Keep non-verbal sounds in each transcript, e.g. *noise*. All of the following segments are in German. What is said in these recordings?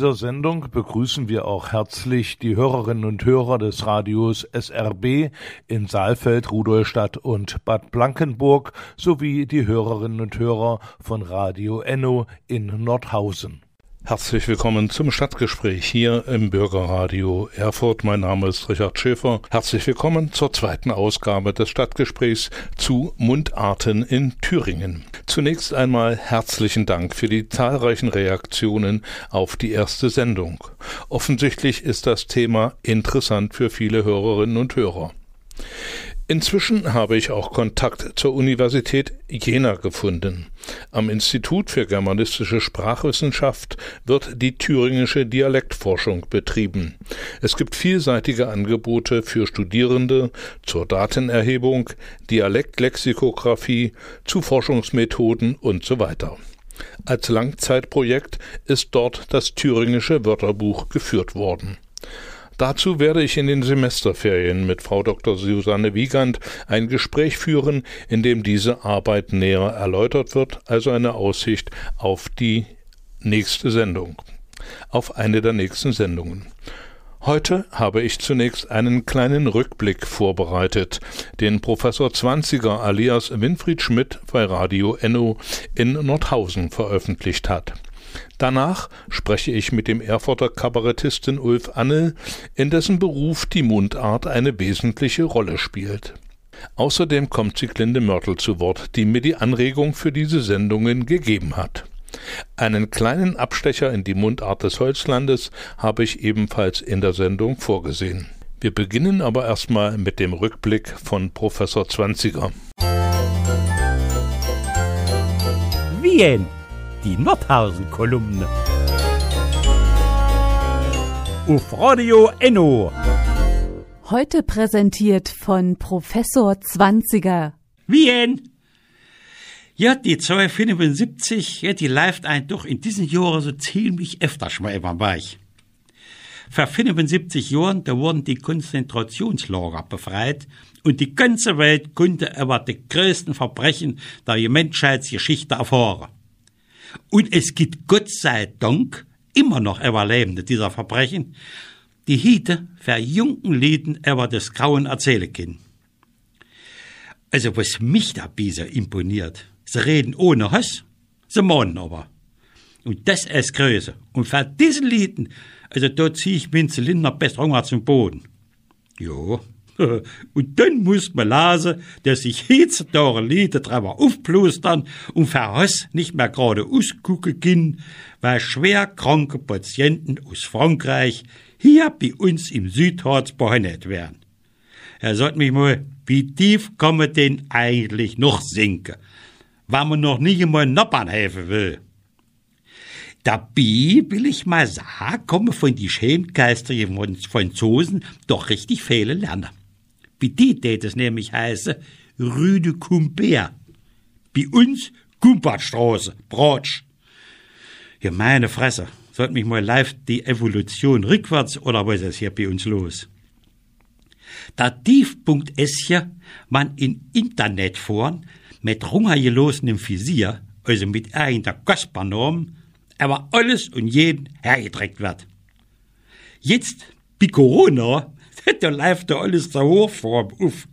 Dieser Sendung begrüßen wir auch herzlich die Hörerinnen und Hörer des Radios SRB in Saalfeld, Rudolstadt und Bad Blankenburg sowie die Hörerinnen und Hörer von Radio Enno in Nordhausen. Herzlich willkommen zum Stadtgespräch hier im Bürgerradio Erfurt. Mein Name ist Richard Schäfer. Herzlich willkommen zur zweiten Ausgabe des Stadtgesprächs zu Mundarten in Thüringen. Zunächst einmal herzlichen Dank für die zahlreichen Reaktionen auf die erste Sendung. Offensichtlich ist das Thema interessant für viele Hörerinnen und Hörer. Inzwischen habe ich auch Kontakt zur Universität Jena gefunden. Am Institut für germanistische Sprachwissenschaft wird die thüringische Dialektforschung betrieben. Es gibt vielseitige Angebote für Studierende zur Datenerhebung, Dialektlexikographie, zu Forschungsmethoden und so weiter. Als Langzeitprojekt ist dort das thüringische Wörterbuch geführt worden. Dazu werde ich in den Semesterferien mit Frau Dr. Susanne Wiegand ein Gespräch führen, in dem diese Arbeit näher erläutert wird, also eine Aussicht auf die nächste Sendung, auf eine der nächsten Sendungen. Heute habe ich zunächst einen kleinen Rückblick vorbereitet, den Professor Zwanziger alias Winfried Schmidt bei Radio Enno in Nordhausen veröffentlicht hat. Danach spreche ich mit dem Erfurter Kabarettisten Ulf Annel, in dessen Beruf die Mundart eine wesentliche Rolle spielt. Außerdem kommt Sieglinde Mörtel zu Wort, die mir die Anregung für diese Sendungen gegeben hat. Einen kleinen Abstecher in die Mundart des Holzlandes habe ich ebenfalls in der Sendung vorgesehen. Wir beginnen aber erstmal mit dem Rückblick von Professor Zwanziger. Wien, die Nordhausen-Kolumne. Auf Radio Enno. Heute präsentiert von Professor Zwanziger. Wien. Ja, die 275, ja, die läuft ein doch in diesen Jahren so ziemlich öfters mal immer bei. Vor 75 Jahren, da wurden die Konzentrationslager befreit und die ganze Welt konnte über die größten Verbrechen der Menschheitsgeschichte erfahren. Und es gibt Gott sei Dank immer noch Überlebende dieser Verbrechen, die heute für jungen Lieden über das Grauen erzählen können. Also was mich da bisher imponiert, sie reden ohne Hass, sie mahnen aber. Und das ist Größe. Und für diese Lieden, also da zieh ich meinen Zylinder Hunger zum Boden. Jo. *laughs* Und dann muss man lesen, dass sich heutzutage Lieder drüber aufplustern und für Hass nicht mehr gerade ausgucken können, weil schwer kranke Patienten aus Frankreich hier bei uns im Südharz behandelt werden. Er sagt mich mal, wie tief kann man denn eigentlich noch sinken, wenn man noch nie einmal Noppern helfen will? Dabei will ich mal sagen, kommen von die schämgeistigen Franzosen doch richtig viele lernen. Wie die tät es nämlich heiße, Rue de Cumbert. Bei uns Kumpertstraße, Bratsch. Ja, meine Fresse, sollt mich mal live die Evolution rückwärts oder was ist hier bei uns los? Der Tiefpunkt ist hier, man in Internet fahren, mit runtergelosenem Visier, also mit irgendeiner Kaspernorm, aber alles und jeden hergedreckt wird. Jetzt, bei Corona, *laughs* da läuft da alles der Hochform auf.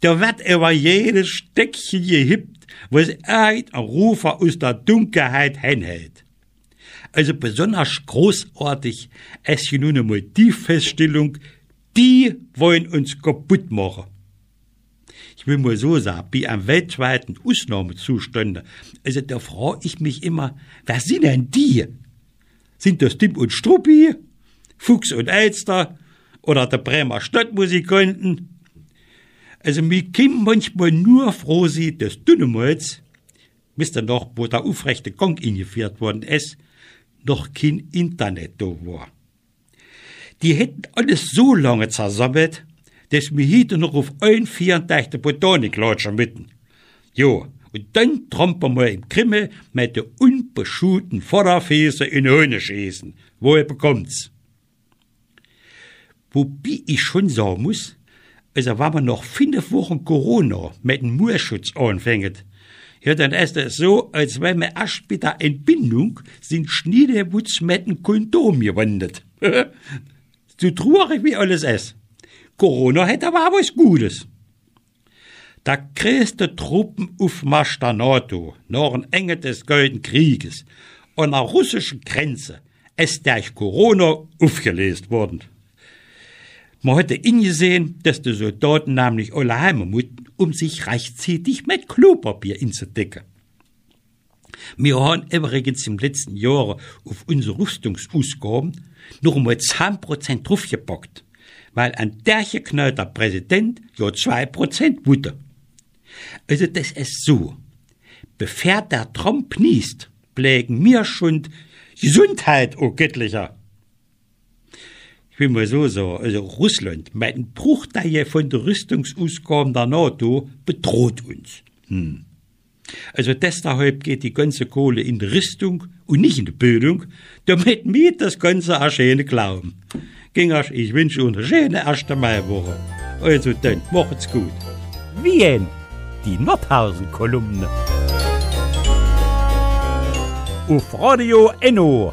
Da wird über jedes Steckchen gehippt, was irgendein Rufer aus der Dunkelheit hinhält. Also besonders großartig ist hier nun einmal die Feststellung, die wollen uns kaputt machen. Ich will mal so sagen, bei einem weltweiten Ausnahmezustand, also da frage ich mich immer, wer sind denn die? Sind das Tim und Struppi, Fuchs und Elster oder der Bremer Stadtmusikanten? Also mir kann manchmal nur froh sein, dass Dünnemals, wisst ihr noch, wo der aufrechte Gang eingeführt worden ist, noch kein Internet da war. Die hätten alles so lange zersammelt, dass wir heute noch auf ein 34. Botanik latschen mitten. Jo, und dann trampern wir im Krimme mit der unbeschuhten Vorderfäse in Höhne schießen. Woher bekommt's? Wobei ich schon sagen muss, also wenn man noch fünf Wochen Corona mit dem Murschutz anfängt, ja, dann ist es so, als wenn man erst bei der Entbindung sind Schniedewutz mit dem Kondom gewandert. *laughs* so traurig wie alles ist. Corona hätte aber auch was Gutes. Der größte Truppenaufmarsch der NATO nach dem Ende des Golden Krieges an der russischen Grenze ist durch Corona aufgelöst worden. Man hätte ingesehen, dass die Soldaten nämlich alle heim mussten, um sich rechtzeitig mit Klopapier inzudecken. Wir haben übrigens im letzten Jahr auf unsere Rüstungsausgaben noch einmal 10% draufgepackt, weil ein der geknallter Präsident ja 2% wurde. Also das ist so. Bevor der Trump niest, pflegen mir schon Gesundheit, o oh göttlicher. Will mal so sagen, also Russland, mit einem Bruchteil von der Rüstungsausgaben der NATO, bedroht uns. Hm. Also deshalb geht die ganze Kohle in die Rüstung und nicht in die Bildung, damit wir das Ganze auch schön glauben. Gingers, ich wünsche uns eine schöne erste Maiwoche. Also dann, macht's gut. Wien, die Nordhausen-Kolumne. Auf Radio Enno.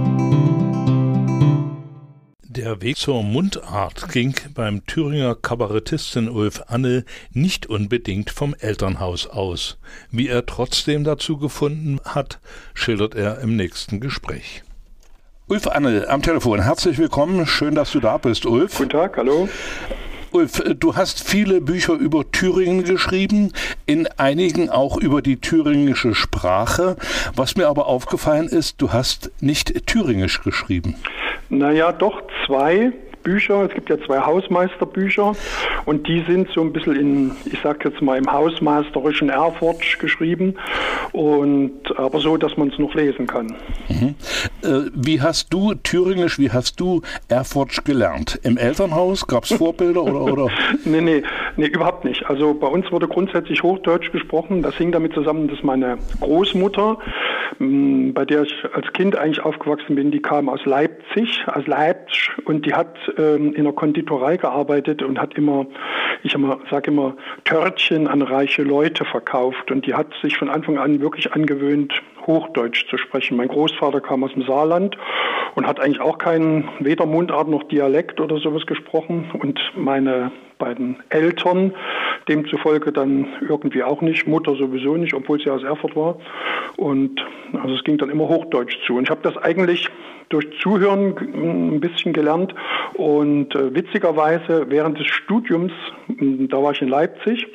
Der Weg zur Mundart ging beim Thüringer Kabarettisten Ulf Anne nicht unbedingt vom Elternhaus aus. Wie er trotzdem dazu gefunden hat, schildert er im nächsten Gespräch. Ulf Anne am Telefon. Herzlich willkommen. Schön, dass du da bist, Ulf. Guten Tag, hallo. Ulf, du hast viele Bücher über Thüringen geschrieben, in einigen auch über die thüringische Sprache. Was mir aber aufgefallen ist, du hast nicht thüringisch geschrieben. Naja, doch zwei. Bücher. Es gibt ja zwei Hausmeisterbücher und die sind so ein bisschen in, ich sag jetzt mal, im hausmeisterischen Erfurt geschrieben und aber so, dass man es noch lesen kann. Mhm. Äh, wie hast du Thüringisch, wie hast du Erfurt gelernt? Im Elternhaus? Gab es Vorbilder oder, oder? *laughs* nee, nee, nee, überhaupt nicht. Also bei uns wurde grundsätzlich Hochdeutsch gesprochen. Das hing damit zusammen, dass meine Großmutter, mh, bei der ich als Kind eigentlich aufgewachsen bin, die kam aus Leipzig, aus Leipzig und die hat ähm, in der Konditorei gearbeitet und hat immer, ich sage immer, Törtchen an reiche Leute verkauft. Und die hat sich von Anfang an wirklich angewöhnt, Hochdeutsch zu sprechen. Mein Großvater kam aus dem Saarland und hat eigentlich auch keinen weder Mundart noch Dialekt oder sowas gesprochen. Und meine beiden Eltern demzufolge dann irgendwie auch nicht, Mutter sowieso nicht, obwohl sie aus Erfurt war. Und also es ging dann immer Hochdeutsch zu. Und ich habe das eigentlich durch Zuhören ein bisschen gelernt und äh, witzigerweise während des Studiums, da war ich in Leipzig,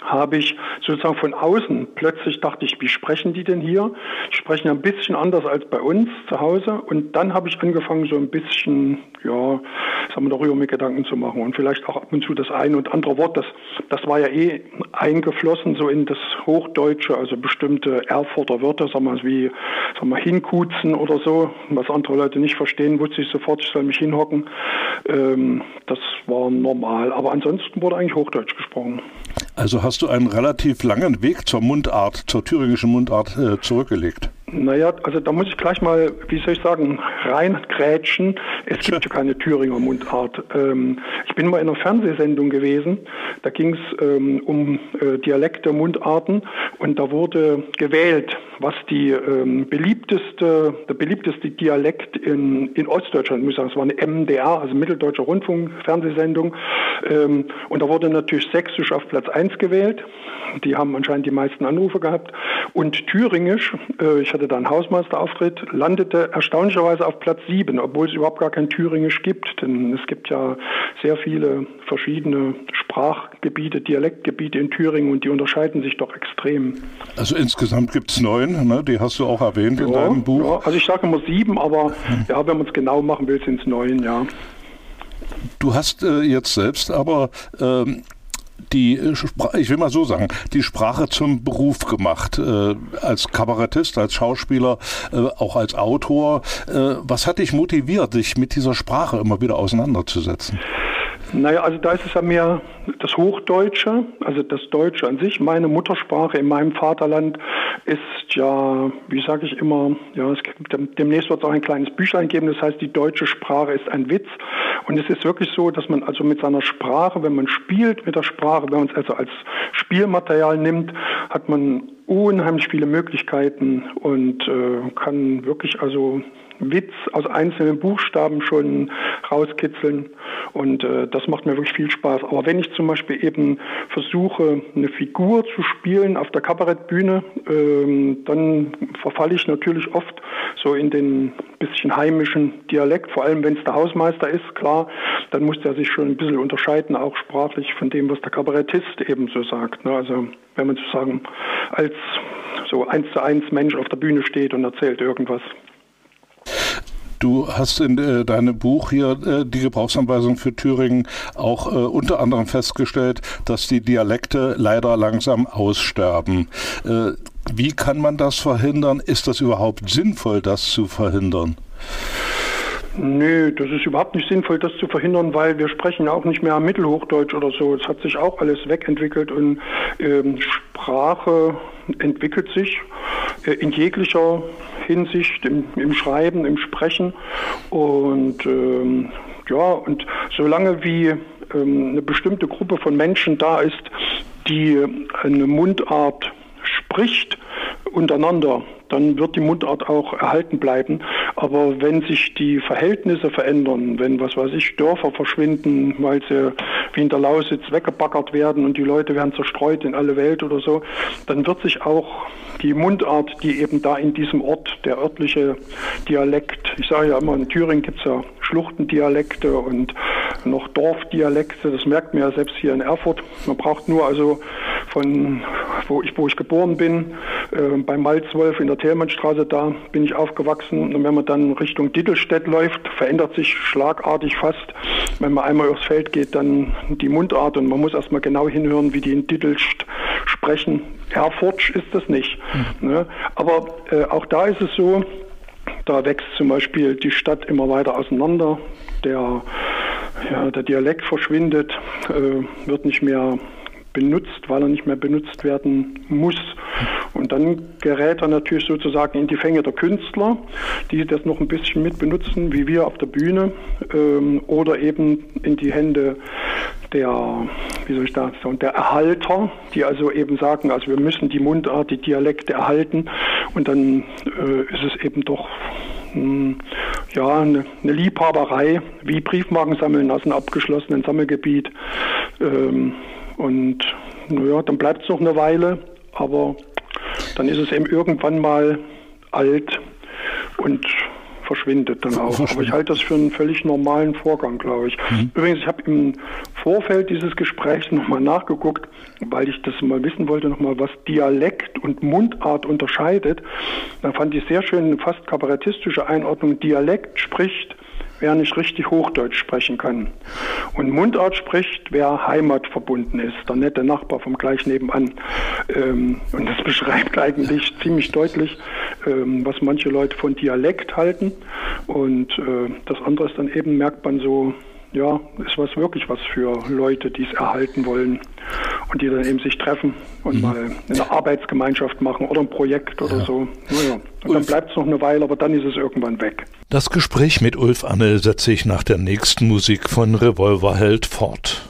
habe ich sozusagen von außen plötzlich dachte ich, wie sprechen die denn hier? Die sprechen ein bisschen anders als bei uns zu Hause. Und dann habe ich angefangen, so ein bisschen, ja, sagen wir darüber mir Gedanken zu machen. Und vielleicht auch ab und zu das ein und andere Wort, das, das war ja eh eingeflossen so in das Hochdeutsche, also bestimmte Erfurter Wörter, sagen wir wie, sagen wir, hinkutzen oder so, was andere Leute nicht verstehen, wusste ich sofort, ich soll mich hinhocken. Ähm, das war normal. Aber ansonsten wurde eigentlich Hochdeutsch gesprochen. Also hast du einen relativ langen Weg zur Mundart, zur thüringischen Mundart äh, zurückgelegt. Naja, also da muss ich gleich mal, wie soll ich sagen, reingrätschen. Es *laughs* gibt ja keine Thüringer Mundart. Ähm, ich bin mal in einer Fernsehsendung gewesen, da ging es ähm, um äh, Dialekte, Mundarten und da wurde gewählt, was die ähm, beliebteste, der beliebteste Dialekt in, in Ostdeutschland, muss ich sagen, es war eine MDR, also Mitteldeutscher Rundfunk, Fernsehsendung ähm, und da wurde natürlich Sächsisch auf Platz 1 gewählt. Die haben anscheinend die meisten Anrufe gehabt und Thüringisch, äh, ich hatte da einen Hausmeisterauftritt, landete erstaunlicherweise auf Platz sieben, obwohl es überhaupt gar kein Thüringisch gibt. Denn es gibt ja sehr viele verschiedene Sprachgebiete, Dialektgebiete in Thüringen und die unterscheiden sich doch extrem. Also insgesamt gibt es neun, ne? die hast du auch erwähnt ja, in deinem Buch. Ja, also ich sage immer sieben, aber ja, wenn man es genau machen will, sind es neun, ja. Du hast äh, jetzt selbst aber ähm, die, äh, ich will mal so sagen, die Sprache zum Beruf gemacht, äh, als Kabarettist, als Schauspieler, äh, auch als Autor. Äh, was hat dich motiviert, dich mit dieser Sprache immer wieder auseinanderzusetzen? Naja, also da ist es ja mehr das Hochdeutsche, also das Deutsche an sich. Meine Muttersprache in meinem Vaterland ist ja, wie sage ich immer, ja, es gibt, demnächst wird es auch ein kleines Büchlein geben, das heißt, die deutsche Sprache ist ein Witz. Und es ist wirklich so, dass man also mit seiner Sprache, wenn man spielt mit der Sprache, wenn man es also als Spielmaterial nimmt, hat man unheimlich viele Möglichkeiten und äh, kann wirklich also Witz aus einzelnen Buchstaben schon rauskitzeln. Und äh, das macht mir wirklich viel Spaß. Aber wenn ich zum Beispiel eben versuche, eine Figur zu spielen auf der Kabarettbühne, ähm, dann verfalle ich natürlich oft so in den bisschen heimischen Dialekt, vor allem wenn es der Hausmeister ist, klar, dann muss der sich schon ein bisschen unterscheiden, auch sprachlich von dem, was der Kabarettist eben so sagt. Ne? Also wenn man sozusagen als so eins zu eins Mensch auf der Bühne steht und erzählt irgendwas. Du hast in äh, deinem Buch hier äh, die Gebrauchsanweisung für Thüringen auch äh, unter anderem festgestellt, dass die Dialekte leider langsam aussterben. Äh, wie kann man das verhindern? Ist das überhaupt sinnvoll, das zu verhindern? Nö, das ist überhaupt nicht sinnvoll, das zu verhindern, weil wir sprechen auch nicht mehr Mittelhochdeutsch oder so. Es hat sich auch alles wegentwickelt und ähm, Sprache entwickelt sich äh, in jeglicher Hinsicht, im, im, Schreiben, im Sprechen. Und ähm, ja, und solange wie ähm, eine bestimmte Gruppe von Menschen da ist, die eine Mundart spricht untereinander, dann wird die Mundart auch erhalten bleiben. Aber wenn sich die Verhältnisse verändern, wenn, was weiß ich, Dörfer verschwinden, weil sie wie in der Lausitz weggebaggert werden und die Leute werden zerstreut in alle Welt oder so, dann wird sich auch die Mundart, die eben da in diesem Ort, der örtliche Dialekt, ich sage ja immer, in Thüringen gibt es ja Schluchtendialekte und noch Dorfdialekte, das merkt man ja selbst hier in Erfurt. Man braucht nur also von, wo ich, wo ich geboren bin, äh, bei Malzwolf in der Thelmannstraße, da bin ich aufgewachsen. Und wenn man dann Richtung Dittelstedt läuft, verändert sich schlagartig fast. Wenn man einmal aufs Feld geht, dann die Mundart und man muss erstmal genau hinhören, wie die in Dittelst sprechen. Erfurtsch ist das nicht. Mhm. Ne? Aber äh, auch da ist es so, da wächst zum Beispiel die Stadt immer weiter auseinander. Der, ja, der Dialekt verschwindet, äh, wird nicht mehr benutzt, weil er nicht mehr benutzt werden muss. Und dann gerät er natürlich sozusagen in die Fänge der Künstler, die das noch ein bisschen mit benutzen, wie wir auf der Bühne, ähm, oder eben in die Hände der, wie soll ich da sagen, der Erhalter, die also eben sagen, also wir müssen die Mundart, die Dialekte erhalten. Und dann äh, ist es eben doch ja, eine, eine, Liebhaberei, wie Briefmarken sammeln aus einem abgeschlossenen Sammelgebiet. Ähm, und naja, dann bleibt es noch eine Weile, aber dann ist es eben irgendwann mal alt und verschwindet dann auch. Aber ich halte das für einen völlig normalen Vorgang, glaube ich. Mhm. Übrigens, ich habe im Vorfeld dieses Gesprächs nochmal nachgeguckt, weil ich das mal wissen wollte, nochmal, was Dialekt und Mundart unterscheidet. Da fand ich sehr schön fast kabarettistische Einordnung. Dialekt spricht wer nicht richtig Hochdeutsch sprechen kann. Und Mundart spricht, wer heimatverbunden ist, der nette Nachbar vom gleich nebenan. Ähm, und das *laughs* beschreibt eigentlich ziemlich deutlich, ähm, was manche Leute von Dialekt halten. Und äh, das andere ist dann eben, merkt man so, ja, ist was wirklich was für Leute, die es erhalten wollen und die dann eben sich treffen und mhm. mal eine Arbeitsgemeinschaft machen oder ein Projekt oder ja. so. Naja. Und dann bleibt es noch eine Weile, aber dann ist es irgendwann weg. Das Gespräch mit Ulf Anne setze ich nach der nächsten Musik von Revolverheld fort.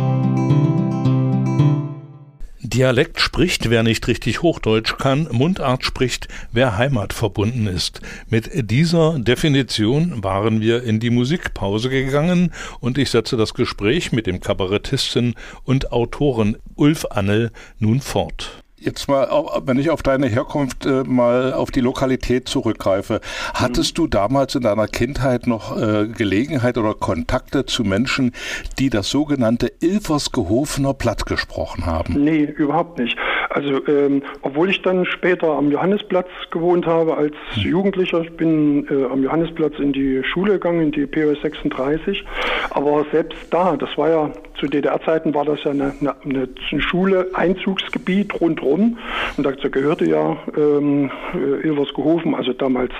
Dialekt spricht, wer nicht richtig Hochdeutsch kann, Mundart spricht, wer heimatverbunden ist. Mit dieser Definition waren wir in die Musikpause gegangen und ich setze das Gespräch mit dem Kabarettisten und Autoren Ulf Annel nun fort. Jetzt mal, wenn ich auf deine Herkunft äh, mal auf die Lokalität zurückgreife. Hattest du damals in deiner Kindheit noch äh, Gelegenheit oder Kontakte zu Menschen, die das sogenannte Ilversgehofener Platt gesprochen haben? Nee, überhaupt nicht. Also, ähm, obwohl ich dann später am Johannisplatz gewohnt habe als hm. Jugendlicher, ich bin äh, am Johannisplatz in die Schule gegangen, in die POS 36, aber selbst da, das war ja zu DDR-Zeiten war das ja eine, eine, eine Schule, Einzugsgebiet rundherum. Und dazu gehörte ja ähm, äh, Ilversgehofen, also damals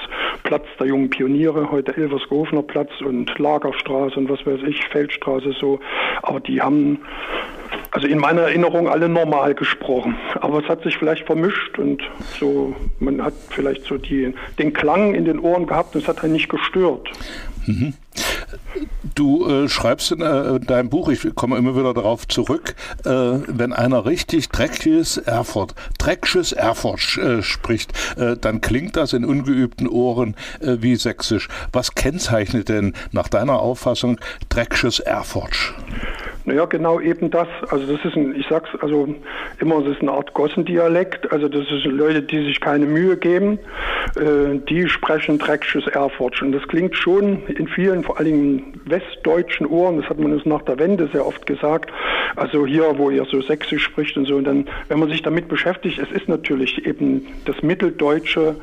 Platz der jungen Pioniere, heute Ilversgehofener Platz und Lagerstraße und was weiß ich, Feldstraße so. Aber die haben also in meiner Erinnerung alle normal gesprochen. Aber es hat sich vielleicht vermischt und so, man hat vielleicht so die, den Klang in den Ohren gehabt und es hat einen nicht gestört. Mhm. Du äh, schreibst in äh, deinem Buch, ich komme immer wieder darauf zurück, äh, wenn einer richtig dreckiges Erfurt, dreckiges Erfurt äh, spricht, äh, dann klingt das in ungeübten Ohren äh, wie sächsisch. Was kennzeichnet denn nach deiner Auffassung dreckiges Erfurt? Naja, genau eben das. Also das ist ein, ich sag's also immer, das ist eine Art Gossendialekt. Also das sind Leute, die sich keine Mühe geben, äh, die sprechen dreckiges Erfurtsch. Und das klingt schon in vielen, vor Dingen westdeutschen Ohren, das hat man uns nach der Wende sehr oft gesagt, also hier, wo ihr so sächsisch spricht und so. Und dann, wenn man sich damit beschäftigt, es ist natürlich eben, das Mitteldeutsche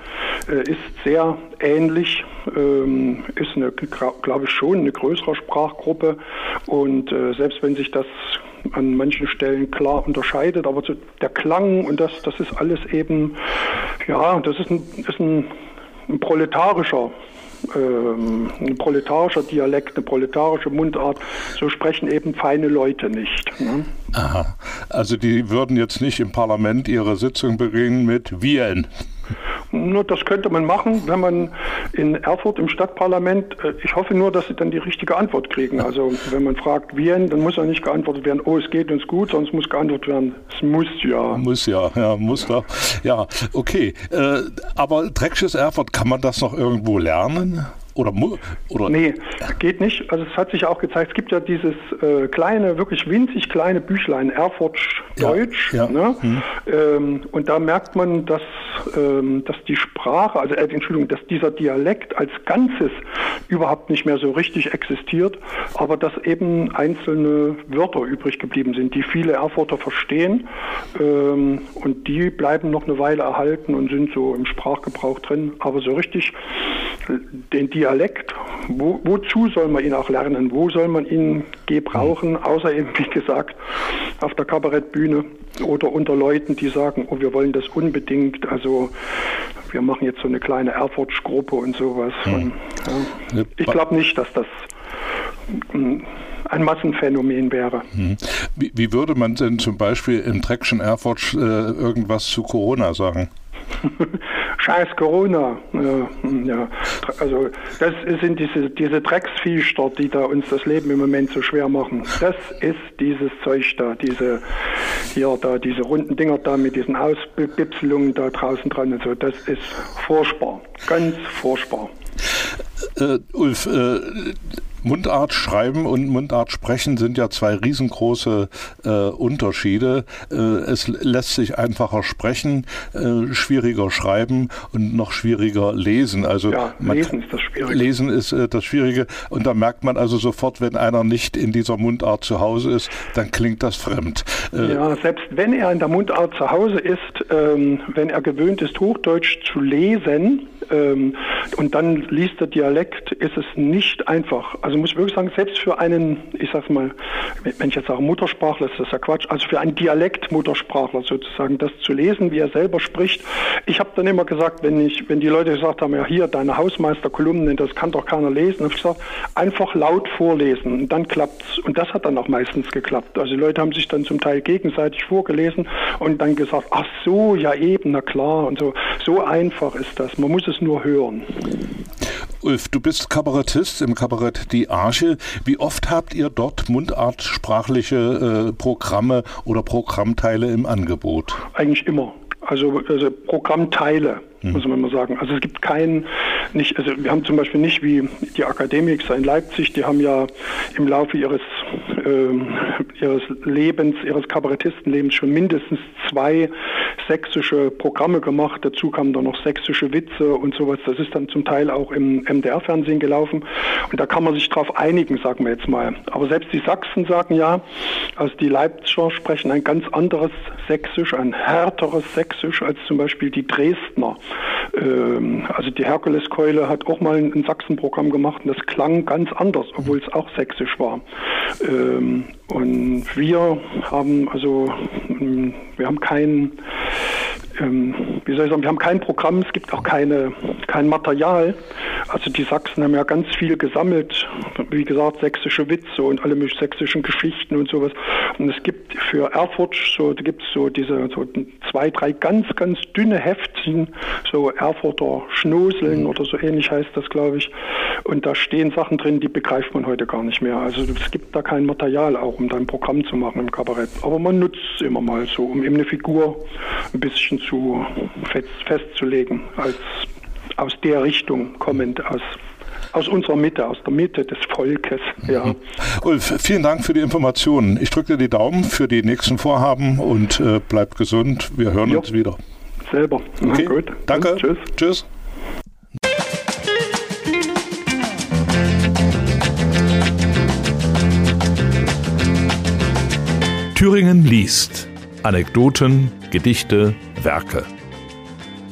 äh, ist sehr ähnlich, ähm, ist eine, glaube ich schon, eine größere Sprachgruppe. Und äh, selbst wenn sich das an manchen Stellen klar unterscheidet, aber so der Klang und das, das ist alles eben, ja, das ist ein, ist ein, ein proletarischer ähm, ein proletarischer Dialekt, eine proletarische Mundart, so sprechen eben feine Leute nicht. Ne? Aha. Also die würden jetzt nicht im Parlament ihre Sitzung beginnen mit Wien. Nur das könnte man machen, wenn man in Erfurt im Stadtparlament, äh, ich hoffe nur, dass sie dann die richtige Antwort kriegen. Also wenn man fragt, Wien, dann muss ja nicht geantwortet werden, oh, es geht uns gut, sonst muss geantwortet werden, es muss ja. Muss ja, ja, muss doch. Ja, okay. Äh, aber dreckiges Erfurt, kann man das noch irgendwo lernen? Oder, oder nee, geht nicht. Also es hat sich auch gezeigt, es gibt ja dieses äh, kleine, wirklich winzig kleine Büchlein, Erfurt Deutsch. Ja, ja. Ne? Hm. Ähm, und da merkt man, dass, ähm, dass die Sprache, also äh, Entschuldigung, dass dieser Dialekt als Ganzes überhaupt nicht mehr so richtig existiert, aber dass eben einzelne Wörter übrig geblieben sind, die viele Erfurter verstehen. Ähm, und die bleiben noch eine Weile erhalten und sind so im Sprachgebrauch drin. Aber so richtig den Dialekt, wo, wozu soll man ihn auch lernen? Wo soll man ihn gebrauchen, außer eben, wie gesagt, auf der Kabarettbühne oder unter Leuten, die sagen, oh, wir wollen das unbedingt, also wir machen jetzt so eine kleine Erfurtsch-Gruppe und sowas. Hm. Und, ja, ich glaube nicht, dass das ein Massenphänomen wäre. Hm. Wie, wie, würde man denn zum Beispiel im Traction Erfurt äh, irgendwas zu Corona sagen? *laughs* Scheiß Corona. Ja, ja. Also das sind diese, diese Drecksviecher, die da uns das Leben im Moment so schwer machen. Das ist dieses Zeug da, diese hier da, diese runden Dinger da mit diesen Ausbipselungen da draußen dran und so. Das ist furchtbar, ganz furchtbar. Äh, Ulf, äh, Mundart schreiben und Mundart sprechen sind ja zwei riesengroße äh, Unterschiede. Äh, es lässt sich einfacher sprechen, äh, schwieriger schreiben und noch schwieriger lesen. Also ja, lesen ist das Schwierige. Lesen ist äh, das Schwierige und da merkt man also sofort, wenn einer nicht in dieser Mundart zu Hause ist, dann klingt das fremd. Äh, ja, selbst wenn er in der Mundart zu Hause ist, ähm, wenn er gewöhnt ist, Hochdeutsch zu lesen ähm, und dann liest der Dialekt, ist es nicht einfach. Also muss ich wirklich sagen, selbst für einen, ich sag's mal, wenn ich jetzt sage Muttersprachler, ist das ja Quatsch, also für einen Dialekt-Muttersprachler sozusagen, das zu lesen, wie er selber spricht. Ich habe dann immer gesagt, wenn ich, wenn die Leute gesagt haben, ja hier, deine Hausmeisterkolumnen, das kann doch keiner lesen, habe ich gesagt, einfach laut vorlesen und dann klappt's. Und das hat dann auch meistens geklappt. Also die Leute haben sich dann zum Teil gegenseitig vorgelesen und dann gesagt, ach so, ja eben, na klar und so. So einfach ist das. Man muss es nur hören. Ulf, du bist Kabarettist im Kabarett Die Arche. Wie oft habt ihr dort mundartsprachliche äh, Programme oder Programmteile im Angebot? Eigentlich immer. Also, also Programmteile, mhm. muss man mal sagen. Also es gibt keinen, nicht, also wir haben zum Beispiel nicht wie die Akademiker in Leipzig, die haben ja im Laufe ihres, äh, ihres Lebens, ihres Kabarettistenlebens schon mindestens zwei sächsische Programme gemacht. Dazu kamen dann noch sächsische Witze und sowas. Das ist dann zum Teil auch im MDR-Fernsehen gelaufen. Und da kann man sich drauf einigen, sagen wir jetzt mal. Aber selbst die Sachsen sagen ja, also die Leipziger sprechen ein ganz anderes Sächsisch, ein härteres Sächsisch als zum Beispiel die Dresdner. Ähm, also die Herkuleskeule hat auch mal ein Sachsenprogramm gemacht und das klang ganz anders, obwohl es auch sächsisch war. Ähm, und wir haben also, wir haben kein, ähm, wie soll ich sagen, wir haben kein Programm, es gibt auch keine, kein Material. Also die Sachsen haben ja ganz viel gesammelt, wie gesagt, sächsische Witze und alle sächsischen Geschichten und sowas. Und es gibt für Erfurt so, da gibt es so diese so zwei, drei ganz, ganz dünne Heftchen, so Erfurter Schnoseln oder so ähnlich heißt das, glaube ich. Und da stehen Sachen drin, die begreift man heute gar nicht mehr. Also es gibt da kein Material auch, um da ein Programm zu machen im Kabarett. Aber man nutzt es immer mal so, um eben eine Figur ein bisschen zu fest, festzulegen, als aus der Richtung kommend, aus aus unserer Mitte, aus der Mitte des Volkes. Ja. Mhm. Ulf, vielen Dank für die Informationen. Ich drücke dir die Daumen für die nächsten Vorhaben und äh, bleib gesund. Wir hören jo. uns wieder. Selber. Okay. gut. Danke. Und tschüss. Tschüss. Thüringen liest. Anekdoten, Gedichte, Werke.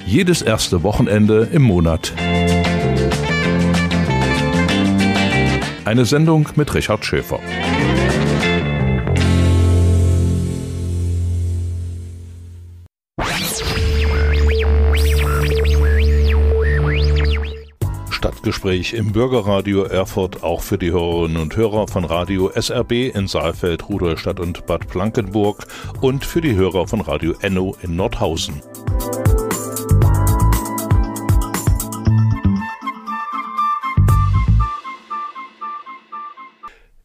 Jedes erste Wochenende im Monat. Eine Sendung mit Richard Schäfer. Stadtgespräch im Bürgerradio Erfurt auch für die Hörerinnen und Hörer von Radio SRB in Saalfeld, Rudolstadt und Bad Blankenburg und für die Hörer von Radio Enno in Nordhausen.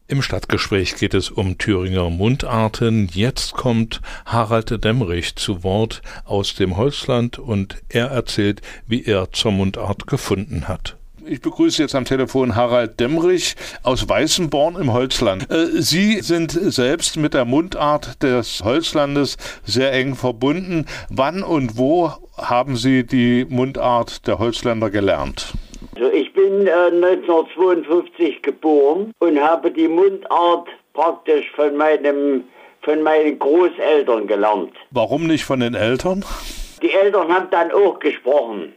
Im Stadtgespräch geht es um Thüringer Mundarten. Jetzt kommt Harald Demmrich zu Wort aus dem Holzland und er erzählt, wie er zur Mundart gefunden hat. Ich begrüße jetzt am Telefon Harald Demmrich aus Weißenborn im Holzland. Äh, Sie sind selbst mit der Mundart des Holzlandes sehr eng verbunden. Wann und wo haben Sie die Mundart der Holzländer gelernt? Also ich bin äh, 1952 geboren und habe die Mundart praktisch von meinem von meinen Großeltern gelernt. Warum nicht von den Eltern? Die Eltern haben dann auch gesprochen,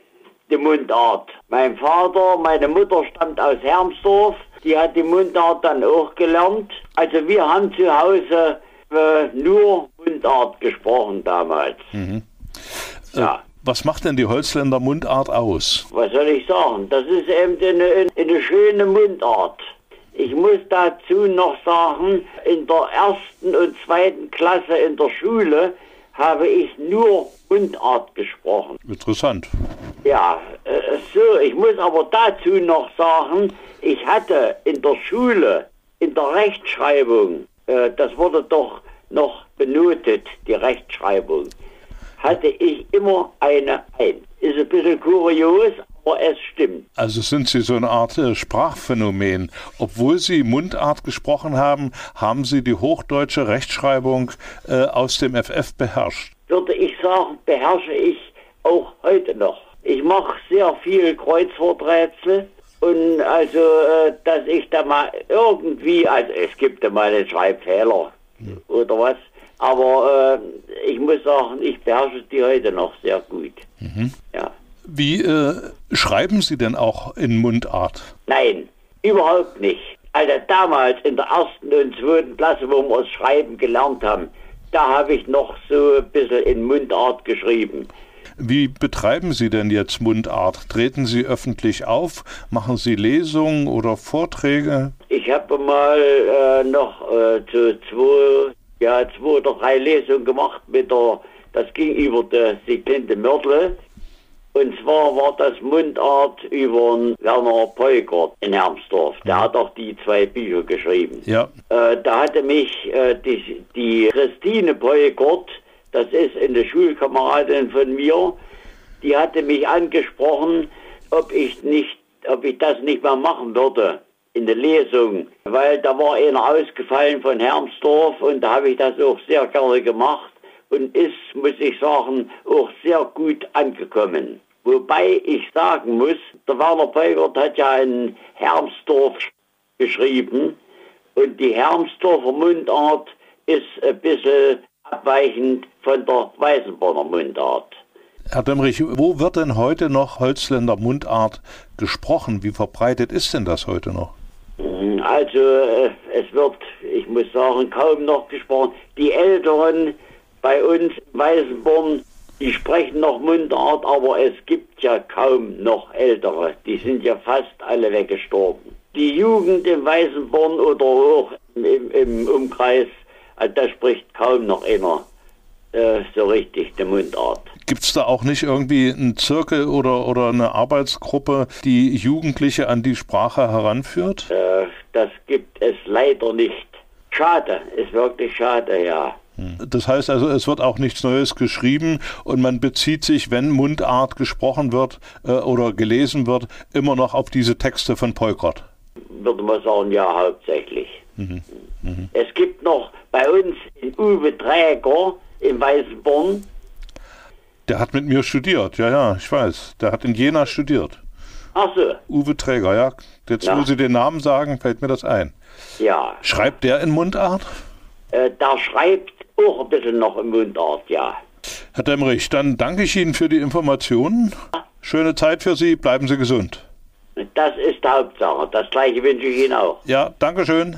die Mundart. Mein Vater, meine Mutter stammt aus Hermsdorf, die hat die Mundart dann auch gelernt. Also wir haben zu Hause äh, nur Mundart gesprochen damals. Mhm. Ja. Äh, was macht denn die Holzländer Mundart aus? Was soll ich sagen? Das ist eben eine, eine schöne Mundart. Ich muss dazu noch sagen, in der ersten und zweiten Klasse in der Schule habe ich nur Mundart gesprochen. Interessant. Ja, äh, so, ich muss aber dazu noch sagen, ich hatte in der Schule, in der Rechtschreibung, äh, das wurde doch noch benotet, die Rechtschreibung hatte ich immer eine ein. Ist ein bisschen kurios, aber es stimmt. Also sind Sie so eine Art äh, Sprachphänomen. Obwohl Sie Mundart gesprochen haben, haben Sie die hochdeutsche Rechtschreibung äh, aus dem FF beherrscht. Würde ich sagen, beherrsche ich auch heute noch. Ich mache sehr viel Kreuzworträtsel und also, äh, dass ich da mal irgendwie, also es gibt ja mal einen Schreibfehler ja. oder was, aber äh, ich muss sagen, ich beherrsche die heute noch sehr gut. Mhm. Ja. Wie äh, schreiben Sie denn auch in Mundart? Nein, überhaupt nicht. Also damals in der ersten und zweiten Klasse, wo wir das Schreiben gelernt haben, da habe ich noch so ein bisschen in Mundart geschrieben. Wie betreiben Sie denn jetzt Mundart? Treten Sie öffentlich auf? Machen Sie Lesungen oder Vorträge? Ich habe mal äh, noch äh, zu zwei ja, zwei oder drei Lesungen gemacht mit der, das ging über die Siglinde Mörtle. Und zwar war das Mundart über Werner Peukert in Hermsdorf. Der hat auch die zwei Bücher geschrieben. Ja. Äh, da hatte mich äh, die, die Christine Peukert, das ist eine Schulkameradin von mir, die hatte mich angesprochen, ob ich nicht, ob ich das nicht mehr machen würde in der Lesung, weil da war einer ausgefallen von Hermsdorf und da habe ich das auch sehr gerne gemacht und ist, muss ich sagen, auch sehr gut angekommen. Wobei ich sagen muss, der Werner Peugert hat ja in Hermsdorf geschrieben und die Hermsdorfer Mundart ist ein bisschen abweichend von der Weißenborner Mundart. Herr Demmrich, wo wird denn heute noch Holzländer Mundart gesprochen? Wie verbreitet ist denn das heute noch? Also äh, es wird, ich muss sagen, kaum noch gesprochen. Die Älteren bei uns in Weißenborn, die sprechen noch Mundart, aber es gibt ja kaum noch Ältere. Die sind ja fast alle weggestorben. Die Jugend im Weißenborn oder auch im, im Umkreis, äh, da spricht kaum noch einer äh, so richtig die Mundart. Gibt es da auch nicht irgendwie einen Zirkel oder, oder eine Arbeitsgruppe, die Jugendliche an die Sprache heranführt? Äh, das gibt es leider nicht. Schade, ist wirklich schade, ja. Hm. Das heißt also, es wird auch nichts Neues geschrieben und man bezieht sich, wenn Mundart gesprochen wird äh, oder gelesen wird, immer noch auf diese Texte von Peukert. Würde man sagen, ja, hauptsächlich. Mhm. Mhm. Es gibt noch bei uns in Uwe Träger in Weißenborn. Der hat mit mir studiert, ja, ja, ich weiß. Der hat in Jena studiert. Ach so. Uwe Träger, ja. Jetzt, ja. wo Sie den Namen sagen, fällt mir das ein. Ja. Schreibt der in Mundart? Äh, da schreibt auch ein bisschen noch in Mundart, ja. Herr Demmerich, dann danke ich Ihnen für die Informationen. Schöne Zeit für Sie, bleiben Sie gesund. Das ist die Hauptsache. Das gleiche wünsche ich Ihnen auch. Ja, danke schön.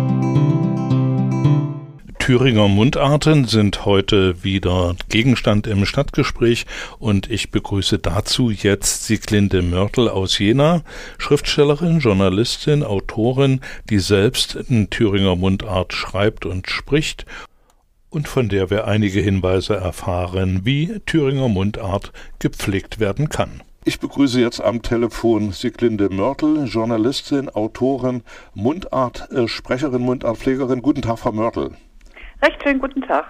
Thüringer Mundarten sind heute wieder Gegenstand im Stadtgespräch und ich begrüße dazu jetzt Sieglinde Mörtel aus Jena, Schriftstellerin, Journalistin, Autorin, die selbst in Thüringer Mundart schreibt und spricht und von der wir einige Hinweise erfahren, wie Thüringer Mundart gepflegt werden kann. Ich begrüße jetzt am Telefon Sieglinde Mörtel, Journalistin, Autorin, Mundart-Sprecherin, Mundartpflegerin. Guten Tag, Frau Mörtel. Recht schönen guten Tag.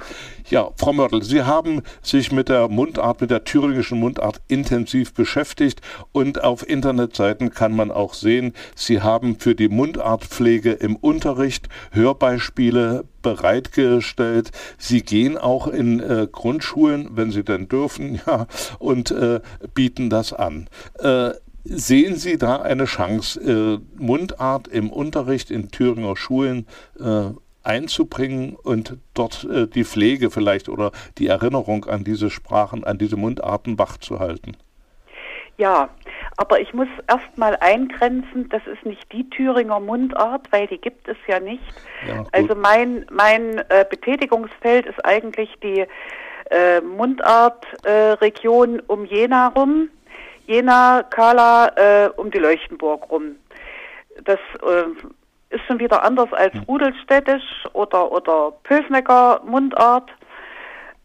Ja, Frau Mörtel, Sie haben sich mit der Mundart, mit der thüringischen Mundart intensiv beschäftigt und auf Internetseiten kann man auch sehen, Sie haben für die Mundartpflege im Unterricht Hörbeispiele bereitgestellt. Sie gehen auch in äh, Grundschulen, wenn Sie denn dürfen, *laughs* ja, und äh, bieten das an. Äh, Sehen Sie da eine Chance, äh, Mundart im Unterricht in Thüringer Schulen äh, einzubringen und dort äh, die Pflege vielleicht oder die Erinnerung an diese Sprachen, an diese Mundarten wachzuhalten? Ja, aber ich muss erst mal eingrenzen, das ist nicht die Thüringer Mundart, weil die gibt es ja nicht. Ja, also mein, mein äh, Betätigungsfeld ist eigentlich die äh, Mundartregion äh, um Jena rum, Jena, Kala, äh, um die Leuchtenburg rum. Das äh, ist schon wieder anders als. Rudelstädtisch oder, oder Pösnecker Mundart.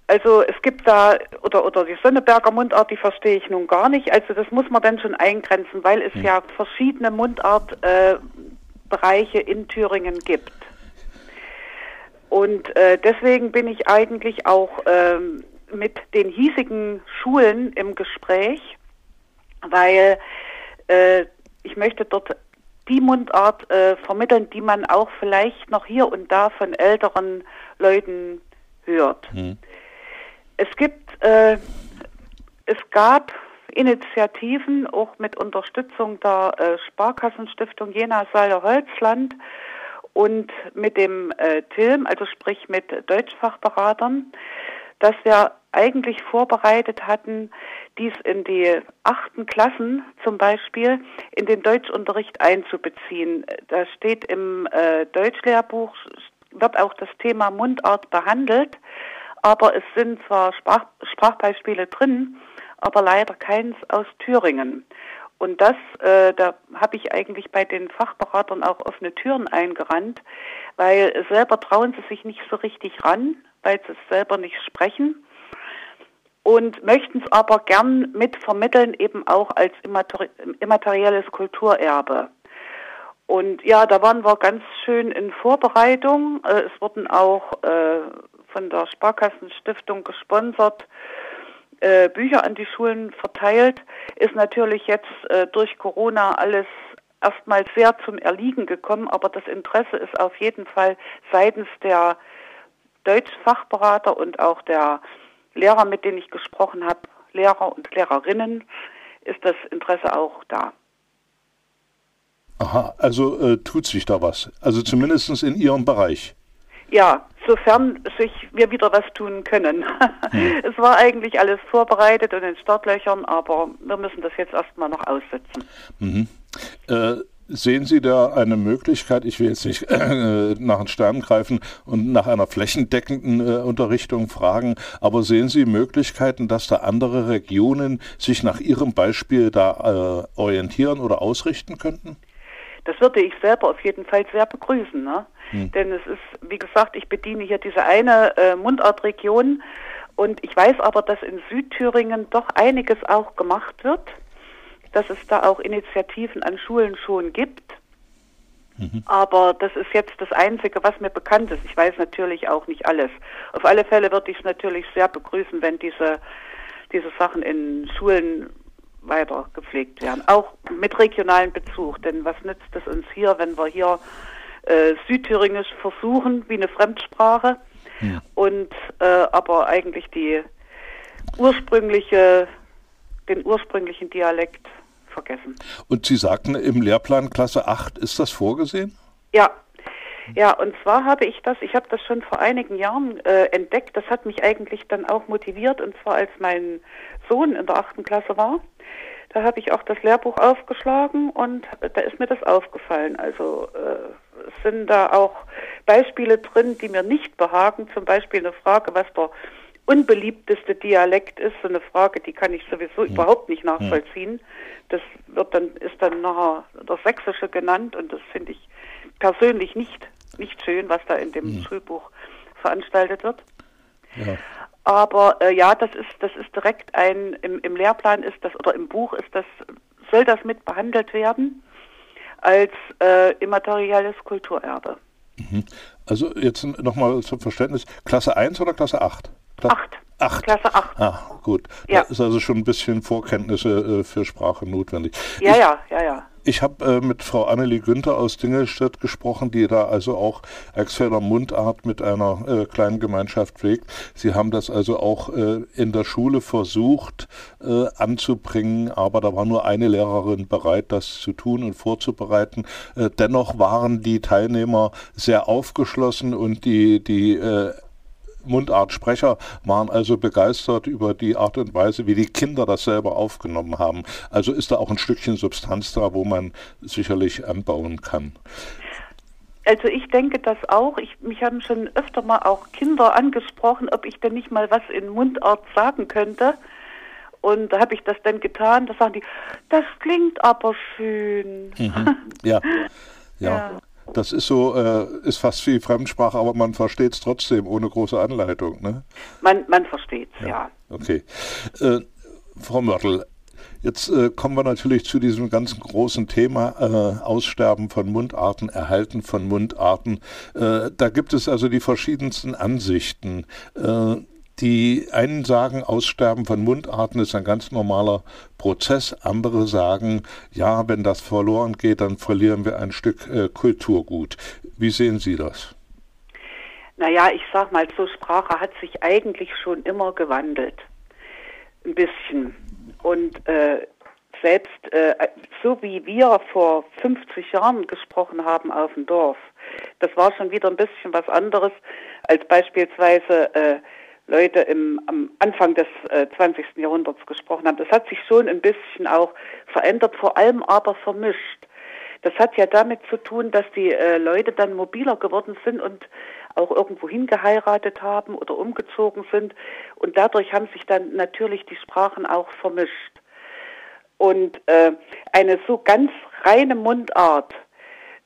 Also es gibt da, oder, oder die Sonneberger Mundart, die verstehe ich nun gar nicht. Also das muss man dann schon eingrenzen, weil es ja verschiedene Mundartbereiche äh, in Thüringen gibt. Und äh, deswegen bin ich eigentlich auch ähm, mit den hiesigen Schulen im Gespräch, weil äh, ich möchte dort die Mundart äh, vermitteln, die man auch vielleicht noch hier und da von älteren Leuten hört. Hm. Es gibt, äh, es gab Initiativen auch mit Unterstützung der äh, Sparkassenstiftung Jena Saale Holzland und mit dem äh, TILM, also sprich mit Deutschfachberatern, dass wir eigentlich vorbereitet hatten, dies in die achten Klassen zum Beispiel in den Deutschunterricht einzubeziehen. Da steht im äh, Deutschlehrbuch wird auch das Thema Mundart behandelt, aber es sind zwar Sprach, Sprachbeispiele drin, aber leider keins aus Thüringen. Und das, äh, da habe ich eigentlich bei den Fachberatern auch offene Türen eingerannt, weil selber trauen sie sich nicht so richtig ran, weil sie es selber nicht sprechen und möchten es aber gern mit vermitteln, eben auch als immaterielles Kulturerbe. Und ja, da waren wir ganz schön in Vorbereitung. Äh, es wurden auch äh, von der Sparkassenstiftung gesponsert äh, Bücher an die Schulen verteilt. Ist natürlich jetzt durch Corona alles erstmal sehr zum Erliegen gekommen, aber das Interesse ist auf jeden Fall seitens der Deutschfachberater und auch der Lehrer, mit denen ich gesprochen habe, Lehrer und Lehrerinnen, ist das Interesse auch da. Aha, also äh, tut sich da was. Also zumindest in Ihrem Bereich. Ja, sofern sich wir wieder was tun können. *laughs* Hm. Es war eigentlich alles vorbereitet und in Startlöchern, aber wir müssen das jetzt erstmal noch aussitzen. Mhm. Äh, Sehen Sie da eine Möglichkeit, ich will jetzt nicht äh, nach den Sternen greifen und nach einer flächendeckenden äh, Unterrichtung fragen, aber sehen Sie Möglichkeiten, dass da andere Regionen sich nach Ihrem Beispiel da äh, orientieren oder ausrichten könnten? Das würde ich selber auf jeden Fall sehr begrüßen. Ne? Hm. Denn es ist, wie gesagt, ich bediene hier diese eine äh, Mundartregion und ich weiß aber, dass in Südthüringen doch einiges auch gemacht wird dass es da auch Initiativen an Schulen schon gibt. Mhm. Aber das ist jetzt das Einzige, was mir bekannt ist. Ich weiß natürlich auch nicht alles. Auf alle Fälle würde ich es natürlich sehr begrüßen, wenn diese, diese Sachen in Schulen weiter gepflegt werden. Auch mit regionalem Bezug. Denn was nützt es uns hier, wenn wir hier äh, Südthüringisch versuchen, wie eine Fremdsprache, ja. und äh, aber eigentlich die ursprüngliche, den ursprünglichen Dialekt vergessen. Und Sie sagten, im Lehrplan Klasse 8 ist das vorgesehen? Ja. Ja, und zwar habe ich das, ich habe das schon vor einigen Jahren äh, entdeckt, das hat mich eigentlich dann auch motiviert, und zwar als mein Sohn in der achten Klasse war. Da habe ich auch das Lehrbuch aufgeschlagen und da ist mir das aufgefallen. Also äh, es sind da auch Beispiele drin, die mir nicht behagen. Zum Beispiel eine Frage, was der unbeliebteste Dialekt ist, so eine Frage, die kann ich sowieso hm. überhaupt nicht nachvollziehen. Hm. Das wird dann, ist dann nachher das Sächsische genannt und das finde ich persönlich nicht, nicht schön, was da in dem hm. Schulbuch veranstaltet wird. Ja. Aber äh, ja, das ist, das ist direkt ein, im, im Lehrplan ist das, oder im Buch ist das, soll das mit behandelt werden als äh, immaterielles Kulturerbe. Mhm. Also jetzt nochmal zum Verständnis, Klasse 1 oder Klasse 8? Kla acht. Acht. Klasse 8. Ah, gut. Ja. Da ist also schon ein bisschen Vorkenntnisse äh, für Sprache notwendig. Ja, ich, ja, ja, ja. Ich habe äh, mit Frau Annelie Günther aus Dingelstedt gesprochen, die da also auch Erxfelder Mundart mit einer äh, kleinen Gemeinschaft pflegt. Sie haben das also auch äh, in der Schule versucht äh, anzubringen, aber da war nur eine Lehrerin bereit, das zu tun und vorzubereiten. Äh, dennoch waren die Teilnehmer sehr aufgeschlossen und die, die Mundartsprecher waren also begeistert über die Art und Weise, wie die Kinder das selber aufgenommen haben. Also ist da auch ein Stückchen Substanz da, wo man sicherlich anbauen kann. Also ich denke das auch. Ich, mich haben schon öfter mal auch Kinder angesprochen, ob ich denn nicht mal was in Mundart sagen könnte. Und da habe ich das dann getan. Da sagen die, das klingt aber schön. Mhm. *laughs* Ja. ja. ja. Das ist so, äh, ist fast wie Fremdsprache, aber man versteht es trotzdem ohne große Anleitung. Ne? Man, man versteht es, ja. ja. Okay. Äh, Frau Mörtel, Jetzt äh, kommen wir natürlich zu diesem ganzen großen Thema äh, Aussterben von Mundarten, Erhalten von Mundarten. Äh, da gibt es also die verschiedensten Ansichten. Die einen sagen, Aussterben von Mundarten ist ein ganz normaler Prozess. Andere sagen, ja, wenn das verloren geht, dann verlieren wir ein Stück äh, Kulturgut. Wie sehen Sie das? Naja, ich sag mal, so Sprache hat sich eigentlich schon immer gewandelt. Ein bisschen. Und äh, selbst äh, so wie wir vor 50 Jahren gesprochen haben auf dem Dorf, das war schon wieder ein bisschen was anderes als beispielsweise äh, Leute im, am Anfang des äh, 20. Jahrhunderts gesprochen haben. Das hat sich schon ein bisschen auch verändert, vor allem aber vermischt. Das hat ja damit zu tun, dass die äh, Leute dann mobiler geworden sind und auch irgendwo hingeheiratet haben oder umgezogen sind. Und dadurch haben sich dann natürlich die Sprachen auch vermischt. Und äh, eine so ganz reine Mundart,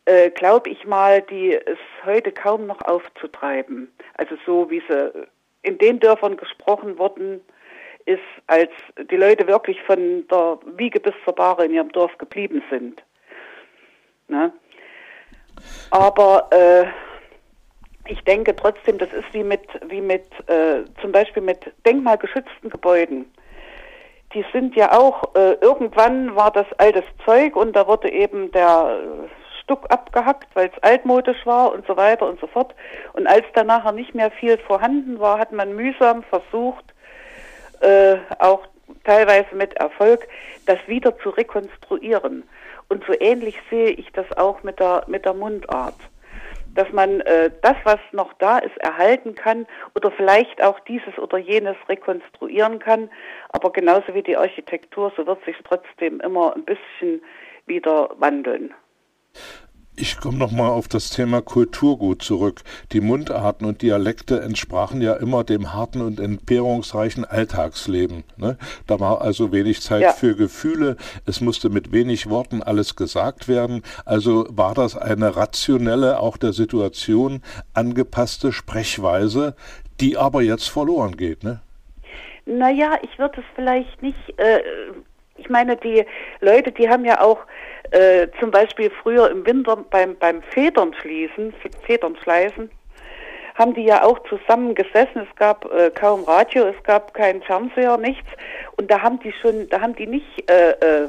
äh, glaube ich mal, die ist heute kaum noch aufzutreiben. Also so wie sie in den Dörfern gesprochen worden ist, als die Leute wirklich von der Wiege bis zur Bahre in ihrem Dorf geblieben sind. Ne? Aber äh, ich denke trotzdem, das ist wie mit, wie mit äh, zum Beispiel mit denkmalgeschützten Gebäuden. Die sind ja auch, äh, irgendwann war das altes Zeug und da wurde eben der Stuck abgehackt, weil es altmodisch war und so weiter und so fort. Und als da nachher nicht mehr viel vorhanden war, hat man mühsam versucht, äh, auch teilweise mit Erfolg, das wieder zu rekonstruieren. Und so ähnlich sehe ich das auch mit der, mit der Mundart. Dass man äh, das, was noch da ist, erhalten kann oder vielleicht auch dieses oder jenes rekonstruieren kann. Aber genauso wie die Architektur, so wird sich trotzdem immer ein bisschen wieder wandeln. Ich komme noch mal auf das Thema Kulturgut zurück. Die Mundarten und Dialekte entsprachen ja immer dem harten und entbehrungsreichen Alltagsleben. Ne? Da war also wenig Zeit ja. für Gefühle. Es musste mit wenig Worten alles gesagt werden. Also war das eine rationelle, auch der Situation angepasste Sprechweise, die aber jetzt verloren geht. Ne? Naja, ich würde es vielleicht nicht. Äh, ich meine, die Leute, die haben ja auch äh, zum Beispiel früher im Winter beim, beim Federn schließen, Federn schleißen, haben die ja auch zusammen gesessen. Es gab äh, kaum Radio, es gab keinen Fernseher, nichts. Und da haben die schon, da haben die nicht äh, äh,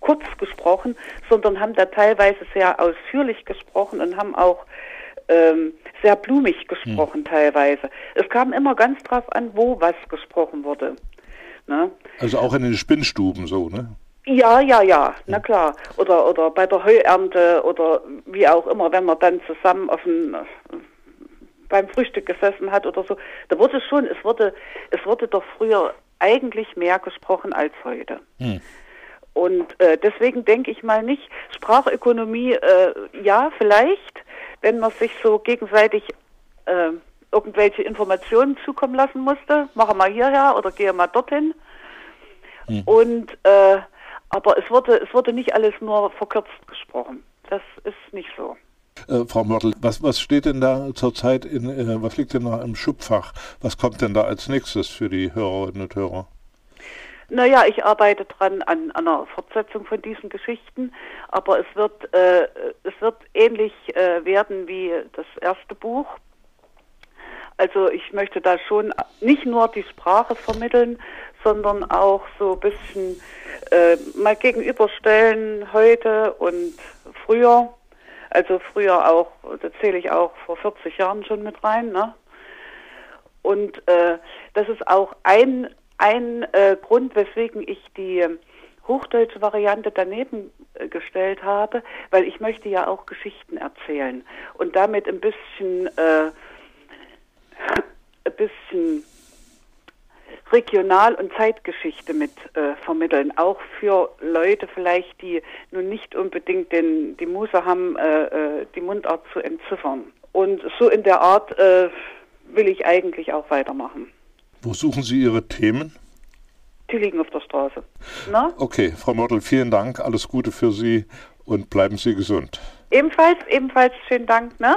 kurz gesprochen, sondern haben da teilweise sehr ausführlich gesprochen und haben auch ähm, sehr blumig gesprochen hm. teilweise. Es kam immer ganz drauf an, wo was gesprochen wurde. Ne? Also auch in den Spinnstuben so, ne? Ja, ja, ja, na klar. Oder, oder bei der Heuernte oder wie auch immer, wenn man dann zusammen auf ein, beim Frühstück gesessen hat oder so. Da wurde schon, es wurde, es wurde doch früher eigentlich mehr gesprochen als heute. Hm. Und äh, deswegen denke ich mal nicht, Sprachökonomie, äh, ja, vielleicht, wenn man sich so gegenseitig äh, irgendwelche Informationen zukommen lassen musste, mache mal hierher oder gehe mal dorthin. Hm. Und äh, aber es wurde, es wurde nicht alles nur verkürzt gesprochen. Das ist nicht so. Äh, Frau Mörtel, was, was steht denn da zurzeit in, äh, was liegt denn da im Schubfach? Was kommt denn da als nächstes für die Hörerinnen und Hörer? Naja, ich arbeite dran an, an einer Fortsetzung von diesen Geschichten, aber es wird, äh, es wird ähnlich äh, werden wie das erste Buch. Also ich möchte da schon nicht nur die Sprache vermitteln, sondern auch so ein bisschen äh, mal gegenüberstellen heute und früher. Also früher auch, da zähle ich auch vor 40 Jahren schon mit rein. Ne? Und äh, das ist auch ein, ein äh, Grund, weswegen ich die hochdeutsche Variante daneben äh, gestellt habe, weil ich möchte ja auch Geschichten erzählen und damit ein bisschen, äh, *laughs* ein bisschen Regional- und Zeitgeschichte mit äh, vermitteln, auch für Leute vielleicht, die nun nicht unbedingt den, die Muße haben, äh, äh, die Mundart zu entziffern. Und so in der Art äh, will ich eigentlich auch weitermachen. Wo suchen Sie Ihre Themen? Die liegen auf der Straße. Na? Okay, Frau Mörtel, vielen Dank, alles Gute für Sie und bleiben Sie gesund. Ebenfalls, ebenfalls schönen Dank. Ne?